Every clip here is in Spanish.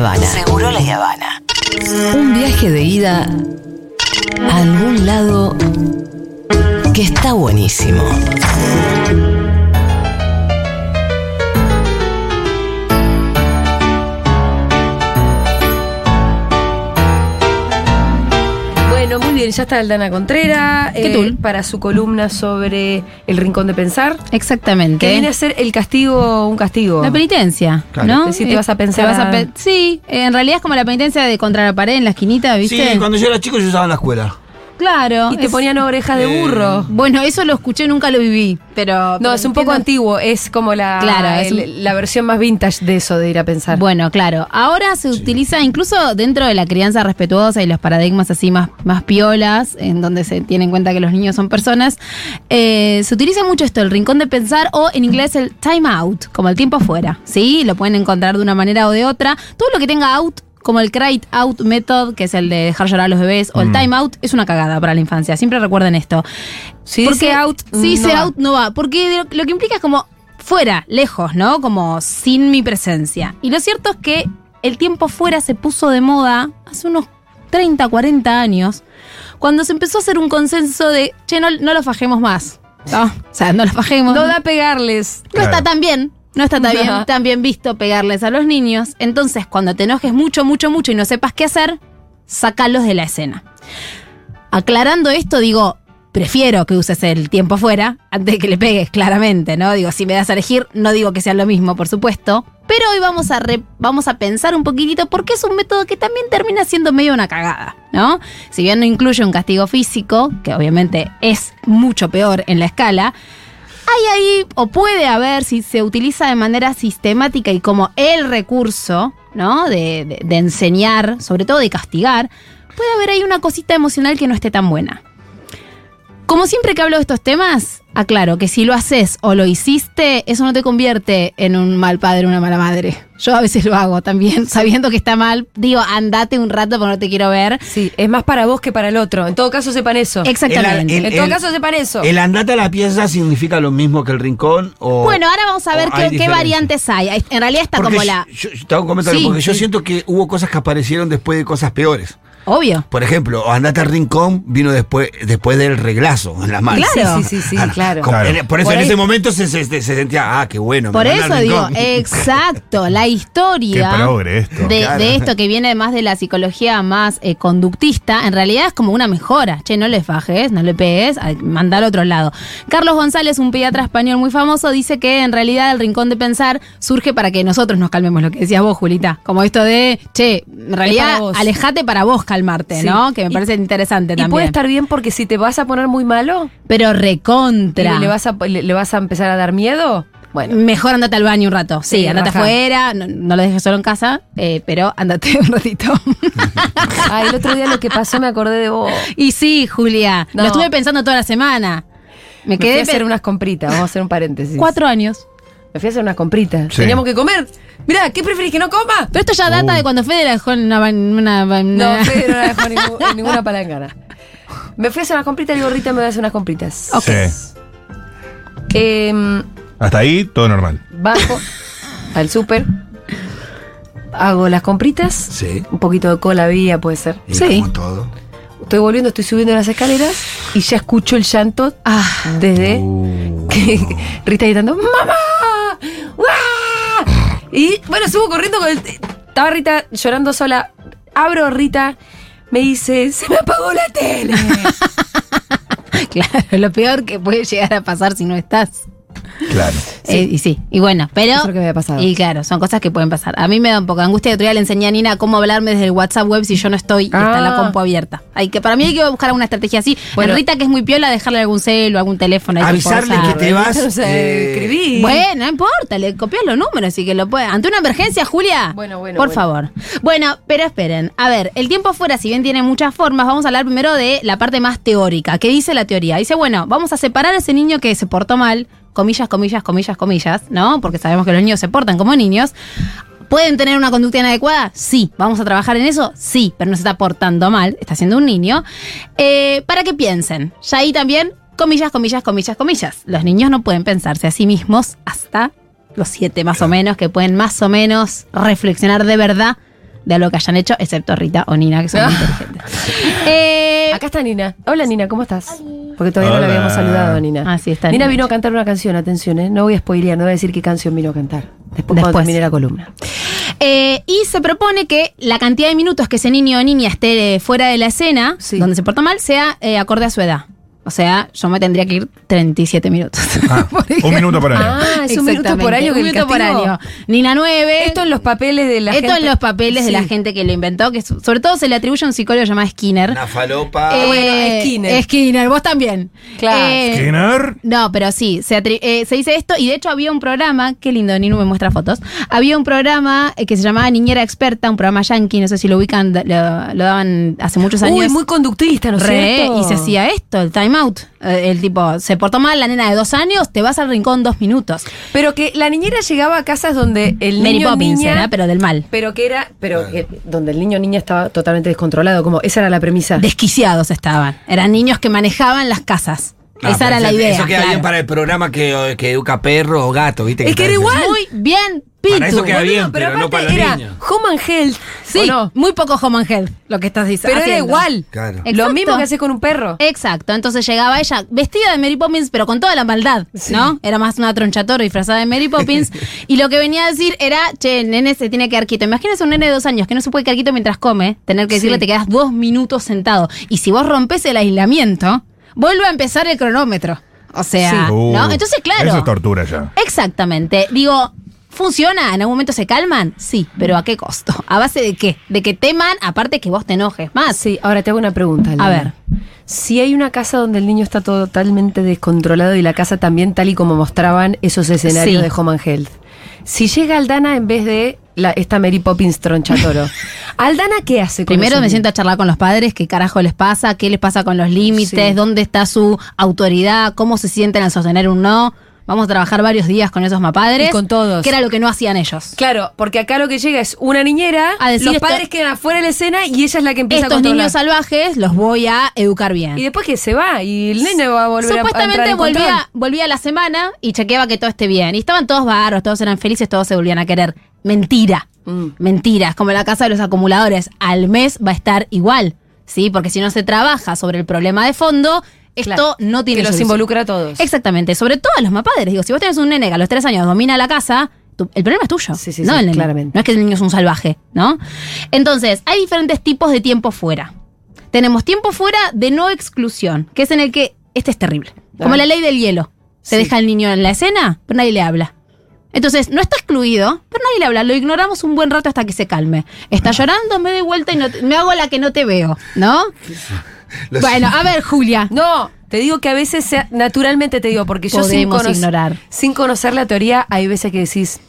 Habana. Seguro la Habana. Un viaje de ida a algún lado que está buenísimo. Bien, ya está Aldana Contrera. ¿Qué eh? Para su columna sobre el rincón de pensar. Exactamente. Que viene a ser el castigo, un castigo. La penitencia, Claro. ¿no? Decir, te vas a pensar te vas a- pe- sí, en realidad es como la penitencia de contra la pared en la esquinita, ¿viste? Sí, cuando yo era chico yo usaba en la escuela. Claro. Y te es- ponían orejas de Eh, burro. Bueno, eso lo escuché, nunca lo viví, pero... No, pero es un poco antiguo, es como la, Claro, es la versión más vintage de eso, de ir a pensar. Bueno, claro. Ahora se utiliza incluso dentro de la crianza respetuosa y los paradigmas así más, más piolas, en donde se tiene en cuenta que los niños son personas, eh, se utiliza mucho esto, el rincón de pensar o en inglés el time out, como el tiempo fuera. ¿Sí? Lo pueden encontrar de una manera o de otra. Todo lo que tenga out. Como el cry out method, que es el de dejar llorar a los bebés, o el time out, es una cagada para la infancia. Siempre recuerden esto. si dice out, Si no dice va. out, no va. Porque lo, lo que implica es como fuera, lejos, ¿no? Como sin mi presencia. Y lo cierto es que el tiempo fuera se puso de moda hace unos 30, 40 años, cuando se empezó a hacer un consenso de, che, no, no lo fajemos más. ¿no? O sea, no lo fajemos. No da pegarles. No está tan bien. No está tan bien, No. tan bien visto pegarles a los niños. Entonces, cuando te enojes mucho, mucho, mucho y no sepas qué hacer, sacalos de la escena. Aclarando esto, digo, prefiero que uses el tiempo fuera antes de que le pegues, claramente, ¿no? Digo, si me das a elegir, no digo que sea lo mismo, por supuesto. Pero hoy vamos a, re- vamos a pensar un poquitito porque es un método que también termina siendo medio una cagada, ¿no? Si bien no incluye un castigo físico, que obviamente es mucho peor en la escala, hay ahí, o puede haber, si se utiliza de manera sistemática y como el recurso, ¿no? De, de- enseñar, sobre todo de castigar, puede haber ahí una cosita emocional que no esté tan buena. Como siempre que hablo de estos temas, aclaro que si lo haces o lo hiciste, eso no te convierte en un mal padre o una mala madre. Yo a veces lo hago también, sabiendo que está mal. Digo, andate un rato porque no te quiero ver. Sí, es más para vos que para el otro. En todo caso, sepan eso. Exactamente. El- en todo caso, sepan eso. ¿El andate a la pieza significa lo mismo que el rincón? O, bueno, ahora vamos a ver qué, variantes hay. En realidad está Porque como la... Yo, yo te hago un comentario, Sí, porque yo siento que hubo cosas que aparecieron después de cosas peores. Obvio. Por ejemplo, andate al rincón vino después, después del reglazo en las manos. Claro. Sí, sí, sí, claro. como- Claro. en- por eso Por en ahí- ese momento se, se- se sentía, ah, qué bueno. Por eso digo, exacto, la historia Qué progre esto. de, Claro. de esto que viene más de la psicología más eh, conductista, en realidad es como una mejora. Che, no le fajes, no le pegues, ay, manda al otro lado. Carlos González, un pediatra español muy famoso, dice que en realidad el rincón de pensar surge para que nosotros nos calmemos, lo que decías vos, Julita. Como esto de, che, en realidad alejate para vos calmarte, Sí. ¿no? Que me Y- parece interesante Y también. puede estar bien porque si te vas a poner muy malo, Pero recontra. y le vas, a, le, le vas a empezar a dar miedo, bueno. Mejor andate al baño un rato. Sí, Sí, andate afuera, no, no lo dejes solo en casa, eh, pero andate un ratito. Ay, el otro día lo que pasó me acordé de vos. y sí, Julia, No. lo estuve pensando toda la semana. Me quedé a hacer unas compritas, vamos a hacer un paréntesis. cuatro años. Me fui a hacer unas compritas. Sí. Teníamos que comer. Mirá, ¿qué preferís que no coma? Pero esto ya data de cuando Fede la dejó en una... una No, una- Fede no la dejó en, ningún- en ninguna palangana. Me fui a hacer unas compritas y gorrita me voy a hacer unas compritas. Ok. Sí. Em, Hasta ahí, todo normal. bajo al súper. Hago las compritas. Sí. Un poquito de cola vía puede ser. Y Sí. como todo. Estoy volviendo, estoy subiendo las escaleras y ya escucho el llanto Ah, desde Uh. que Rita gritando ¡Mamá! Y bueno, subo corriendo con el. Estaba Rita llorando sola. Abro Rita, me dice, se me apagó la tele. claro, lo peor que puede llegar a pasar si no estás. Claro. Eh, y sí, y bueno, pero. Eso es lo que me había pasado. Y claro, son cosas que pueden pasar. A mí me da un poco de angustia. El otro día le enseñé a Nina cómo hablarme desde el WhatsApp web si yo no estoy y está la Ah. compu abierta. Hay que, para mí hay que buscar alguna estrategia así. Bueno. Rita, que es muy piola, dejarle algún celo, algún teléfono. Avisarle que te vas. Sea, eh, escribí. Bueno, no importa, le copias los números y que lo puede. Ante una emergencia, Julia. Bueno, bueno, Por bueno. favor. Bueno, pero esperen. A ver, el tiempo fuera, si bien tiene muchas formas, vamos a hablar primero de la parte más teórica. ¿Qué dice la teoría? Dice, bueno, vamos a separar a ese niño que se portó mal, comillas, comillas, comillas, comillas, ¿no? Porque sabemos que los niños se portan como niños. ¿Pueden tener una conducta inadecuada? Sí. ¿Vamos a trabajar en eso? Sí, pero no se está portando mal, está siendo un niño. Eh, para que piensen. Ya ahí también, comillas, comillas, comillas, comillas. Los niños no pueden pensarse a sí mismos hasta los siete más o menos, que pueden más o menos reflexionar de verdad de algo que hayan hecho, excepto Rita o Nina, que son muy inteligentes. Eh, Acá está Nina. Hola Nina, ¿cómo estás? Porque todavía no la habíamos saludado a Nina. Ah, sí, está Nina vino a cantar una canción, atención, ¿eh? No voy a spoilear, no voy a decir qué canción vino a cantar. Después, cuando Después. termine la columna. Eh, y se propone que la cantidad de minutos que ese niño o niña esté eh, fuera de la escena, Sí. donde se porta mal, sea eh, acorde a su edad. O sea, yo me tendría que ir 37 minutos. Ah, un minuto por año. Ah, es un minuto por año que un minuto por año. Nina 9. Esto en los papeles de la esto gente. en los papeles de la gente que lo inventó, que so- sobre todo se le atribuye a un psicólogo llamado Skinner. Una falopa. Eh, bueno, Skinner. Skinner, vos también. Claro. Eh, Skinner. no, pero sí, se, atri- eh, se dice esto y de hecho había un programa, qué lindo, Ninu me muestra fotos, había un programa eh, que se llamaba Niñera Experta, un programa yankee, no sé si lo ubican, lo, lo daban hace muchos años. Uy, muy conductista, ¿no cierto? y se hacía esto, el time out. Eh, el tipo, se portó mal la nena de dos años, te vas al rincón dos minutos. Pero que la niñera llegaba a casas donde el Mary niño Poppins niña, era, pero del mal. pero que era, pero que- donde el niño niña estaba totalmente descontrolado, como esa era la premisa. Desquiciados estaban. Eran niños que manejaban las casas. Ah, Esa pero era la idea. Eso queda claro. bien para el programa que, que educa perro o gato, ¿viste? Es que era igual. Muy bien, Pitu. Para eso queda Boludo, bien, pero no aparte para los era niños. Home and Health. Sí, muy poco home and health lo que estás diciendo. Pero era igual. Claro. Lo Exacto. mismo que haces con un perro. Exacto, entonces llegaba ella vestida de Mary Poppins, pero con toda la maldad, ¿no? Era más una tronchatora disfrazada de Mary Poppins. y lo que venía a decir era, che, el nene se tiene que quedar quieto. Imagínese un nene de dos años que no se puede quedar quieto mientras come, tener que decirle Sí. te quedas dos minutos sentado. Y si vos rompes el aislamiento, vuelve a empezar el cronómetro. O sea, Sí. Uh, ¿no? Entonces, claro. Eso es tortura ya. Exactamente. Digo, ¿funciona? ¿En algún momento se calman? Sí, pero ¿a qué costo? ¿A base de qué? De que teman, aparte que vos te enojes más. Sí, ahora te hago una pregunta. Elena. A ver. Si hay una casa donde el niño está totalmente descontrolado y la casa también tal y como mostraban esos escenarios Sí. de Home and Health. Si llega Aldana en vez de la, esta Mary Poppins tronchatoro, ¿Aldana qué hace con Primero me siento a charlar con los padres, qué carajo les pasa, qué les pasa con los límites, Sí. dónde está su autoridad, cómo se sienten al sostener un no. Vamos a trabajar varios días con esos mapadres. Y con todos. Que era lo que no hacían ellos. Claro, porque acá lo que llega es una niñera, A decir los esto- padres quedan afuera de la escena y ella es la que empieza a Estos niños salvajes los voy a educar bien. y después que se va y el nene va a volver a- a, Supuestamente volvía, volvía a la semana y chequeaba que todo esté bien. Y estaban todos barros, todos eran felices, todos se volvían a querer. Mentira. Mm. Mentira. Es como la casa de los acumuladores. Al mes va a estar igual. ¿Sí? Porque si no se trabaja sobre el problema de fondo, esto Claro, no tiene que los solución. involucra a todos. Exactamente. Sobre todo a los mapadres. Digo, si vos tenés un nene que a los tres años domina la casa, tu- el problema es tuyo. Sí, sí, no sí, el nene. claramente. No es que el niño es un salvaje, ¿no? Entonces, hay diferentes tipos de tiempo fuera. Tenemos tiempo fuera de no exclusión, que es en el que este es terrible. Como Ah. la ley del hielo. Se deja al niño en la escena, pero nadie le habla. Entonces, no está excluido, pero nadie le habla. Lo ignoramos un buen rato hasta que se calme. Está llorando, me doy vuelta y no te- me hago la que no te veo, ¿no? Los- Bueno, a ver, Julia. No, te digo que a veces, sea- naturalmente te digo, porque yo sin, Podemos cono- ignorar. sin conocer la teoría, hay veces que decís,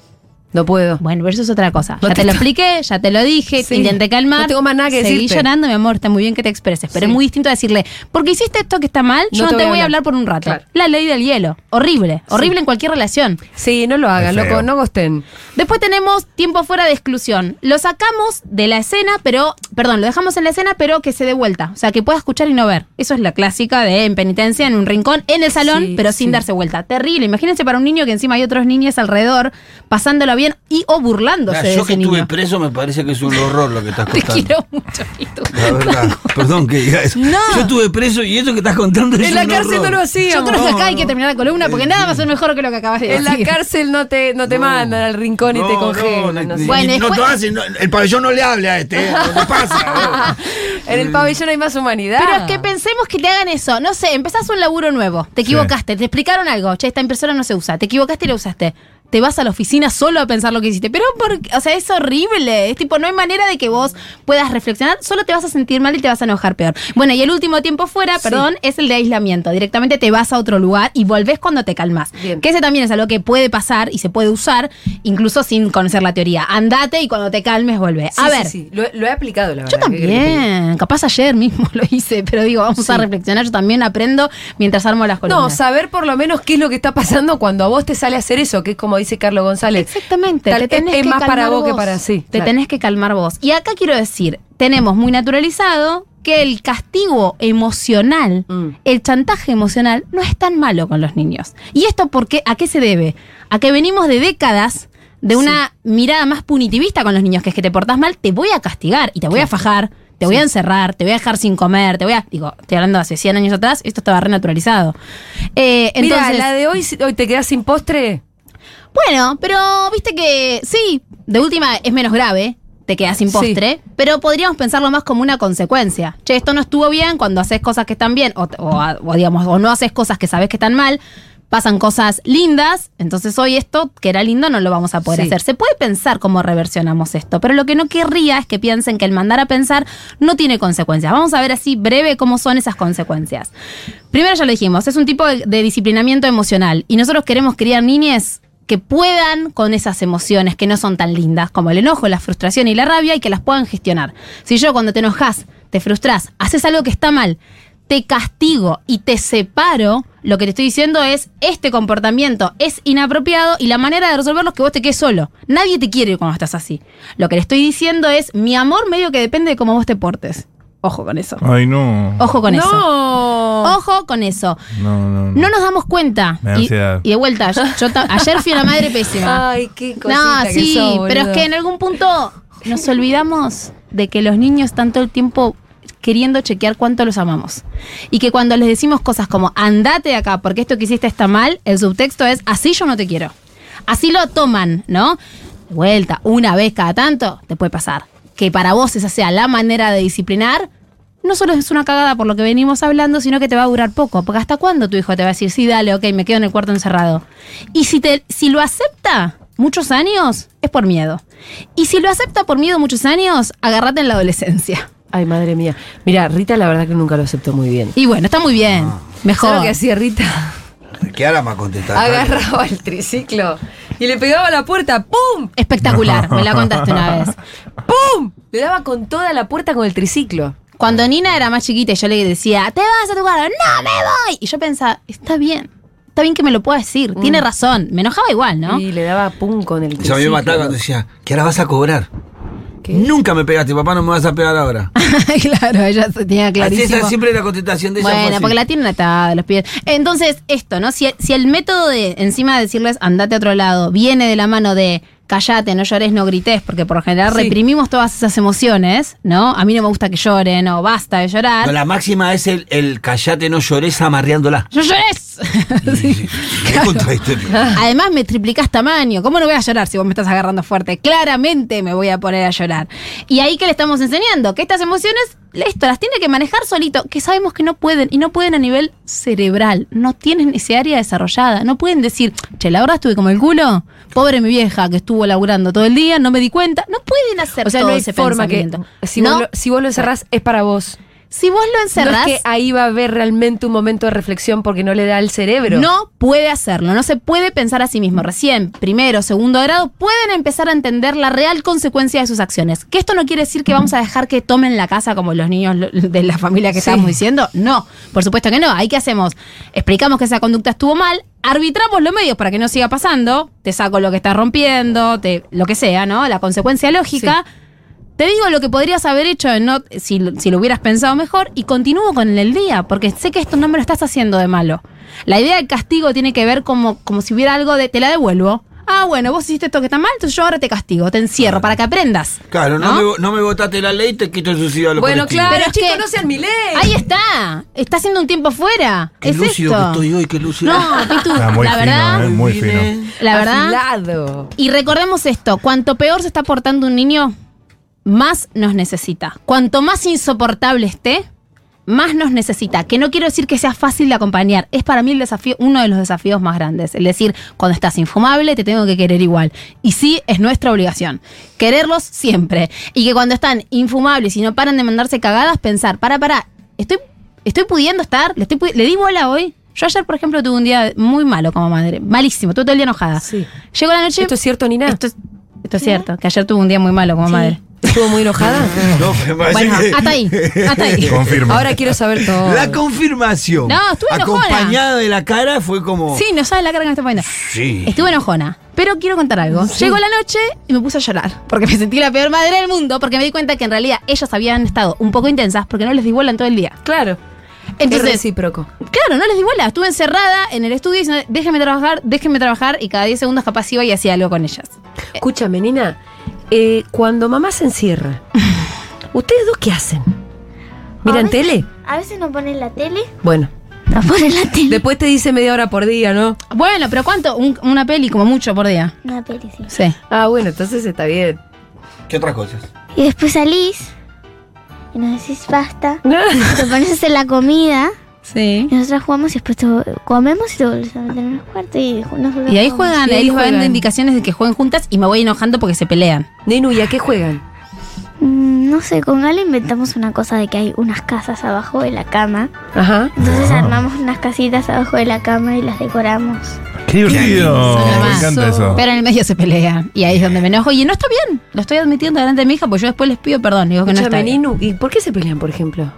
no puedo. Bueno, pero eso es otra cosa. No ya te te, lo expliqué, ya te lo dije, Sí. te intenté calmar. No tengo más nada que Seguí decirte. llorando, mi amor, está muy bien que te expreses. Pero Sí. es muy distinto a decirle, porque hiciste esto que está mal, yo no, te voy a hablar por un rato. Claro. La ley del hielo. Horrible. Horrible en cualquier relación. Sí, no lo hagan, loco, no gosten. Después tenemos tiempo fuera de exclusión. Lo sacamos de la escena, pero, perdón, lo dejamos en la escena, pero que se dé vuelta. O sea, que pueda escuchar y no ver. Eso es la clásica de en penitencia, en un rincón, en el salón, Sí, pero sin sí. darse vuelta. Terrible. Imagínense para un niño que encima hay otros niños alrededor, pasándolo bien y o burlándose de yo ese que estuve niño. preso me parece que es un horror lo que estás Te contando. quiero mucho, Pitu. La verdad, perdón que diga eso. No. Yo estuve preso y eso que estás contando es En la un cárcel horror. no lo hacían. Yo creo que acá No, hay que terminar la columna porque nada va a ser mejor que lo que acabas de En la decir. cárcel no te, no te mandan al rincón y te congelan. no sé. Bueno, no, después- te hacen, no, el pabellón no le hable a este, ¿eh? ¿qué pasa? en el pabellón hay más humanidad. Pero es que pensemos que te hagan eso. No sé, empezás un laburo nuevo. Te equivocaste, te explicaron algo. Che, esta impresora no se usa. Te equivocaste y la usaste. Te vas a la oficina solo a pensar lo que hiciste. Pero, por, o sea, es horrible. Es tipo, no hay manera de que vos puedas reflexionar. Solo te vas a sentir mal y te vas a enojar peor. Bueno, y el último tiempo fuera, Sí. perdón, es el de aislamiento. Directamente te vas a otro lugar y volvés cuando te calmas. Bien. Que ese también es algo que puede pasar y se puede usar, incluso sin conocer la teoría. Andate y cuando te calmes, vuelve. Sí, a ver. sí, Lo, lo he aplicado, la Yo verdad. ¿qué querés que te diga? también, capaz ayer mismo lo hice, pero digo, vamos a reflexionar, yo también aprendo mientras armo las No, columnas. saber por lo menos qué es lo que está pasando cuando a vos te sale a hacer eso, que es como dice Carlos González. Exactamente, Tal- te tenés es- que más calmar para vos que para- sí, Te claro. tenés que calmar vos. Y acá quiero decir, tenemos muy naturalizado que el castigo emocional, Mm. el chantaje emocional, no es tan malo con los niños. ¿Y esto por qué? ¿A qué se debe? A que venimos de décadas de una mirada más punitivista con los niños, que es que te portás mal, te voy a castigar y te voy a fajar, te voy a encerrar, te voy a dejar sin comer, te voy a. Digo, estoy hablando de hace 100 años atrás, esto estaba renaturalizado. Eh, entonces, Mira, la de hoy, hoy te quedas sin postre. Bueno, pero viste que sí, de última es menos grave, te quedas sin Sí. postre, pero podríamos pensarlo más como una consecuencia. Che, esto no estuvo bien cuando haces cosas que están bien, o, o- o digamos, o no haces cosas que sabes que están mal, pasan cosas lindas, entonces hoy esto que era lindo no lo vamos a poder Sí. hacer. Se puede pensar cómo reversionamos esto, pero lo que no querría es que piensen que el mandar a pensar no tiene consecuencias. Vamos a ver así breve cómo son esas consecuencias. Primero ya lo dijimos, es un tipo de, de disciplinamiento emocional y nosotros queremos criar niñes que puedan con esas emociones que no son tan lindas, como el enojo, la frustración y la rabia, y que las puedan gestionar. Si yo cuando te enojas, te frustras, haces algo que está mal, te castigo y te separo, lo que te estoy diciendo es, este comportamiento es inapropiado y la manera de resolverlo es que vos te quedes solo. Nadie te quiere cuando estás así. Lo que le estoy diciendo es, mi amor medio que depende de cómo vos te portes. Ojo con eso. Ay, no. Ojo con eso. no. Ojo con eso. No, no, no. No nos damos cuenta. Me da y, ansiedad. y de vuelta, yo, ayer fui una madre pésima. Ay, qué cosita No, que sí, sos, pero es que en algún punto nos olvidamos de que los niños están todo el tiempo queriendo chequear cuánto los amamos. Y que cuando les decimos cosas como andate de acá porque esto que hiciste está mal, el subtexto es así yo no te quiero. Así lo toman, ¿no? De vuelta, una vez cada tanto, te puede pasar. Que para vos esa sea la manera de disciplinar, no solo es una cagada por lo que venimos hablando, sino que te va a durar poco. Porque hasta cuándo tu hijo te va a decir, sí, dale, ok, me quedo en el cuarto encerrado. Y si, te, si lo acepta muchos años, es por miedo. Y si lo acepta por miedo muchos años, agárrate en la adolescencia. Ay, madre mía. Mira, Rita la verdad que nunca lo aceptó muy bien. Y bueno, está muy bien. Mejor. ¿Sabes lo que hacía Rita? ¿Qué ahora va a contestar? Agarraba el triciclo y le pegaba a la puerta, ¡pum! Espectacular, me la contaste una vez. ¡Pum! Le daba con toda la puerta con el triciclo. Cuando Nina era más chiquita y yo le decía, te vas a tu cuarto, no me voy. Y yo pensaba, está bien, está bien que me lo pueda decir, tiene razón. Me enojaba igual, ¿no? Y le daba pum con el triciclo. mí me mataba cuando decía, ¿qué ahora vas a cobrar? ¿Qué? Nunca me pegaste, papá, no me vas a pegar ahora. claro, ella se tenía Así clarísimo. esa siempre la contestación de ella. Bueno, así. porque la tienen atada los pies. Entonces, esto, ¿no? Si, si el método de, encima de decirles andate a otro lado, viene de la mano de callate, no llores, no grites, porque por lo general Sí. reprimimos todas esas emociones, ¿no? A mí no me gusta que lloren, o basta de llorar. No, la máxima es el, el callate, no llores amarreándola. ¡No llores! Sí, sí, es contradictorio. Además me triplicás tamaño. ¿Cómo no voy a llorar si vos me estás agarrando fuerte? Claramente me voy a poner a llorar. Y ahí que le estamos enseñando que estas emociones, esto las tiene que manejar solito, que sabemos que no pueden, y no pueden a nivel cerebral. No tienen ese área desarrollada. No pueden decir, che, la verdad estuve como el culo. Pobre mi vieja que estuvo laburando todo el día, no me di cuenta. No pueden hacer O sea, todo no hay ese forma que. Si, No, vos lo, si vos lo encerrás, es para vos. Si vos lo No encerrás. es que ahí va a haber realmente un momento de reflexión porque no le da el cerebro. No puede hacerlo, no se puede pensar a sí mismo. Recién, primero, segundo grado, pueden empezar a entender la real consecuencia de sus acciones. Que esto no quiere decir que vamos a dejar que tomen la casa como los niños de la familia que Sí. estábamos diciendo. No, por supuesto que no. Ahí qué hacemos? Explicamos que esa conducta estuvo mal, arbitramos los medios para que no siga pasando, te saco lo que estás rompiendo, te, lo que sea, ¿no? La consecuencia lógica. Te digo lo que podrías haber hecho no, si, si lo hubieras pensado mejor y continúo con el día, porque sé que esto no me lo estás haciendo de malo. La idea del castigo tiene que ver como, como si hubiera algo de te la devuelvo. Ah, bueno, vos hiciste esto que está mal, entonces yo ahora te castigo, te encierro para que aprendas. Claro, no, ¿No? Me, no me votaste la ley, te quito el subsidio a los Bueno, colectivos. claro, Pero chicos, no sean mi ley. Ahí está, está haciendo un tiempo fuera. Qué es lúcido esto. que estoy hoy, qué lúcido. No, Pitu, Está muy la fino, verdad, ¿eh? Muy fino. la verdad. Afilado. Y recordemos esto, cuanto peor se está portando un niño, más nos necesita. Cuanto más insoportable esté, más nos necesita. Que no quiero decir que sea fácil de acompañar. Es para mí el desafío, uno de los desafíos más grandes. Es decir, cuando estás infumable, te tengo que querer igual. Y sí, es nuestra obligación. Quererlos siempre. Y que cuando están infumables y no paran de mandarse cagadas, pensar, para, para, estoy, estoy pudiendo estar, le, estoy, le di bola hoy. Yo ayer, por ejemplo, tuve un día muy malo como madre. Malísimo, tuve todo el día enojada. Sí. Llegó la noche. ¿Esto es cierto, Nina? Esto es, esto es cierto, que ayer tuve un día muy malo como madre. ¿Estuvo muy enojada? No, me parece Bueno, que- hasta ahí, hasta ahí. Confirmo. Ahora quiero saber todo. La confirmación. No, estuve enojona. Acompañada de la cara fue como. Sí, no sabes la cara que me está poniendo. Sí. Estuve enojona, pero quiero contar algo. Llegó la noche y me puse a llorar, porque me sentí la peor madre del mundo, porque me di cuenta que en realidad ellas habían estado un poco intensas porque no les di bola en todo el día. Claro. Es Entonces, recíproco. claro, no les di bola. Estuve encerrada en el estudio diciendo, déjenme trabajar, déjenme trabajar, y cada 10 segundos capaz iba y hacía algo con ellas. Escúchame, nena. eh, cuando mamá se encierra, ¿ustedes dos qué hacen? ¿Miran A veces- tele? A veces nos ponen la tele. Bueno, Nos ponen la tele. después te dice media hora por día, ¿no? Bueno, pero ¿cuánto? Un- una peli como mucho por día. Una peli, sí. Sí. Ah, bueno, entonces está bien. ¿Qué otras cosas? Y después salís y nos decís basta. Te pones a hacer la comida Sí. y nosotros jugamos y después te comemos y te volvés a meter en el cuarto y nos volvemos Y ahí juegan, Y ahí ahí juegan juegan. indicaciones de que jueguen juntas y me voy enojando porque se pelean. Nenu, ¿y a qué juegan? Mm, No sé, con Gala inventamos una cosa de que hay unas casas abajo de la cama. Ajá. Entonces armamos unas casitas abajo de la cama y las decoramos. Qué divertido. Me encanta eso. Pero en el medio se pelean. Y ahí es donde me enojo. Y no está bien. Lo estoy admitiendo delante de mi hija, porque yo después les pido perdón. Digo que no está bien. Ninu, ¿y por qué se pelean, por ejemplo?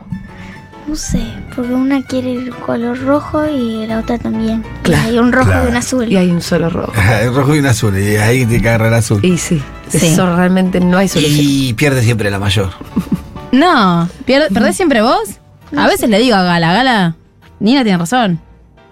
No sé, porque una quiere el color rojo y la otra también. Claro, Y hay un rojo claro. y un azul. Y hay un solo rojo. El rojo y un azul, y ahí te agarra el azul. Y sí, Sí. eso realmente no hay solución. Y pierde siempre la mayor. No. ¿pier- ¿Perdés siempre vos? A veces le digo a Gala, Gala, Nina tiene razón.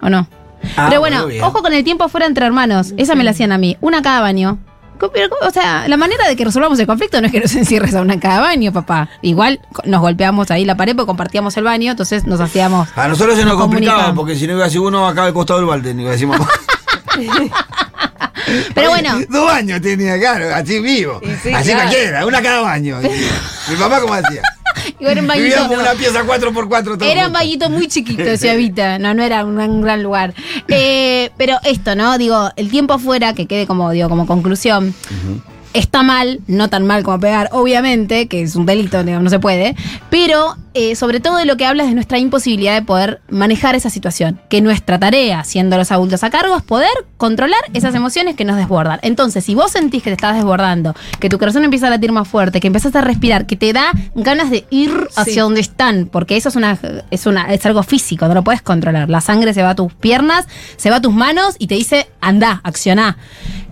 ¿O no? Ah, Pero bueno, ojo con el tiempo fuera entre hermanos. Esa me la hacían a mí. Una cada baño. O sea, la manera de que resolvamos el conflicto no es que nos encierres a una cada baño, papá. Igual nos golpeamos ahí la pared porque compartíamos el baño, entonces nos hacíamos. A nosotros se nos Nos complicaba, porque si no iba a decir uno acá al costado del balde, ni iba a decir mamá. Pero bueno, Dos baños tenía, claro, así vivo. Sí, así claro. cualquiera, una cada baño. Mi mamá, como decía? Era un bañito. Vivíamos en una pieza 4x4 todo Era un bañito muy chiquito, Vita. No, no era un gran, gran lugar. Eh, pero esto, ¿no? Digo, el tiempo afuera, que quede como, digo, como conclusión. Está mal, no tan mal como pegar, obviamente, que es un delito, digo, no se puede, pero eh, sobre todo de lo que hablas de nuestra imposibilidad de poder manejar esa situación, que nuestra tarea, siendo los adultos a cargo, es poder controlar esas emociones que nos desbordan. Entonces, si vos sentís que te estás desbordando, que tu corazón empieza a latir más fuerte, que empezás a respirar, que te da ganas de ir hacia Sí. donde están, porque eso es una, es una, es algo físico, no lo puedes controlar. La sangre se va a tus piernas, se va a tus manos y te dice, anda, accioná.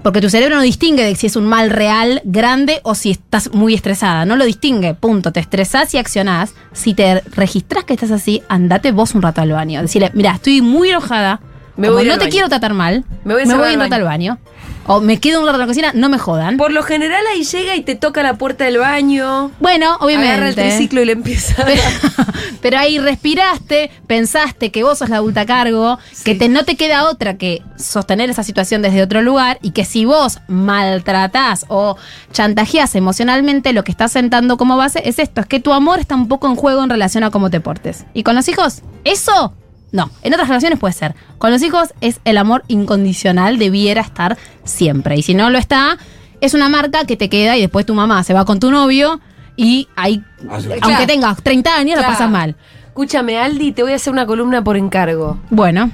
Porque tu cerebro no distingue de si es un mal real, grande, o si estás muy estresada. No lo distingue, punto. Te estresás y accionás. Si te registrás que estás así, andate vos un rato al baño. Decirle, mira, estoy muy enojada. Me como voy a ir no te baño. quiero tratar mal. Me voy a me voy al baño. O me quedo un rato en la cocina, no me jodan. Por lo general ahí llega y te toca la puerta del baño. Bueno, obviamente. Agarra el triciclo y le empieza. Pero, pero ahí respiraste, pensaste que vos sos la adulta a cargo, que te, no te queda otra que sostener esa situación desde otro lugar y que si vos maltratás o chantajeás emocionalmente, lo que estás sentando como base es esto, es que tu amor está un poco en juego en relación a cómo te portes. ¿Y con los hijos? Eso no, en otras relaciones puede ser. Con los hijos es el amor incondicional, debiera estar siempre. Y si no lo está, es una marca que te queda y después tu mamá se va con tu novio y ahí, aunque Claro. tengas 30 años, Claro. la pasas mal. Escúchame, Aldi, te voy a hacer una columna por encargo. Bueno,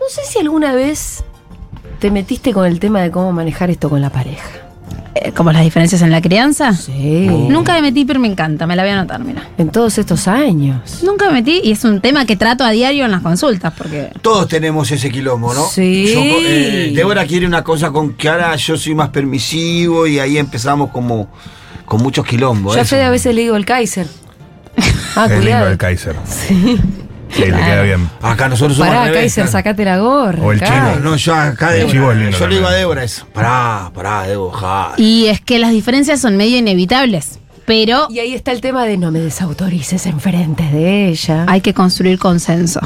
No sé si alguna vez te metiste con el tema de cómo manejar esto con la pareja. Eh, como las diferencias en la crianza. Sí. Nunca me metí, pero me encanta, me la voy a anotar, mira. En todos estos años. Nunca me metí y es un tema que trato a diario en las consultas, porque... Todos tenemos ese quilombo, ¿no? Sí. Yo, eh, Débora quiere una cosa con Kiara, yo soy más permisivo y ahí empezamos como con muchos quilombos. Yo a eso. Fede a veces le digo el Kaiser. Ah, es lindo cuidado. el Kaiser. Sí. Le queda bien. Acá nosotros somos Pará, Kaiser, claro. sacate la gorra. O el Kai. chivo. No, yo acá El Débora. chivo yo le digo a. Débora eso. Pará, pará, Débora. Y es que las diferencias son medio inevitables, pero Y ahí está el tema de no me desautorices enfrente de ella. hay que construir consenso.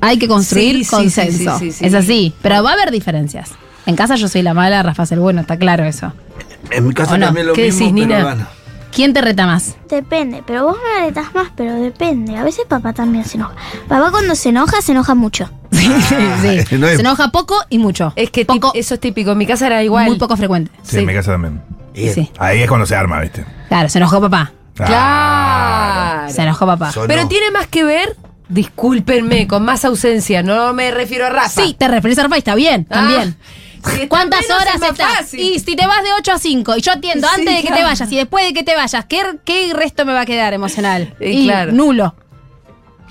Hay que construir Sí, sí, consenso. sí, sí, sí, Es sí. así, pero va a haber diferencias. En casa yo soy la mala, Rafa es el bueno, está claro eso. En mi casa también lo ¿Qué mismo, decís, pero Nina? bueno. ¿Quién te reta más? Depende, pero vos me aretas más, pero depende. A veces papá también se enoja. Papá cuando se enoja, se enoja mucho. Sí, sí, sí. no es- Se enoja poco y mucho. Es que poco, eso es típico. En mi casa era igual. muy poco frecuente. Sí, en mi casa también. Sí. Ahí es cuando se arma, ¿viste? Claro, se enojó papá. Claro. Se enojó papá. Sonó. Pero tiene más que ver, discúlpenme, con más ausencia. No me refiero a Rafa. Sí, te refieres a Rafa y está bien, Ah, también. Si ¿Cuántas horas es estás? fácil. Y si te vas de 8 a 5 y yo atiendo Sí, antes de que te vayas y después de que te vayas, ¿qué, qué resto me va a quedar emocional? Y Y claro. nulo.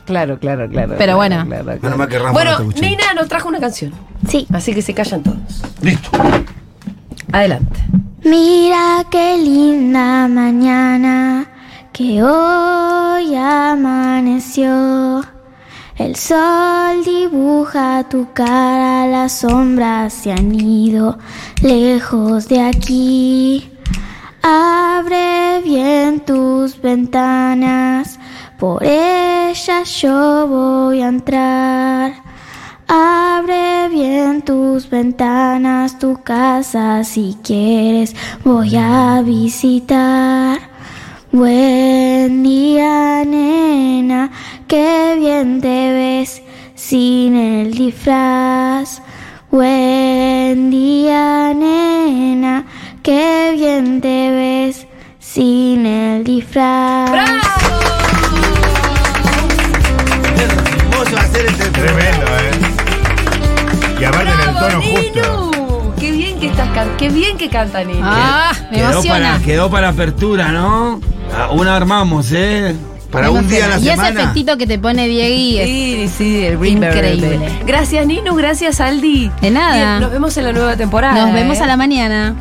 Claro, claro, claro. Pero bueno. claro, claro. Bueno. Nina nos trajo una canción. Sí. Así que se callan todos. Listo. Adelante. Mira qué linda mañana que hoy amaneció. El sol dibuja tu cara, las sombras se han ido lejos de aquí. Abre bien tus ventanas, por ellas yo voy a entrar. Abre bien tus ventanas, tu casa si quieres voy a visitar. Buen día, nena, qué bien te sin el disfraz. Buen día, nena, qué bien te ves sin el disfraz. Hermoso hacer este Tremendo, ¿eh? Y aparte en el tono justo. Qué bien que estás can- qué bien que canta Ninu. Ah, me Quedó emociona. para, quedó para apertura, ¿no? Ah, Una armamos, ¿eh? Para un día a la emociona. Y ese semana. efectito que te pone Diegui es Sí, sí, el. Increíble. Gracias Ninu, gracias Aldi. De nada. Bien, nos vemos en la nueva temporada. Nos vemos ¿eh? a la mañana.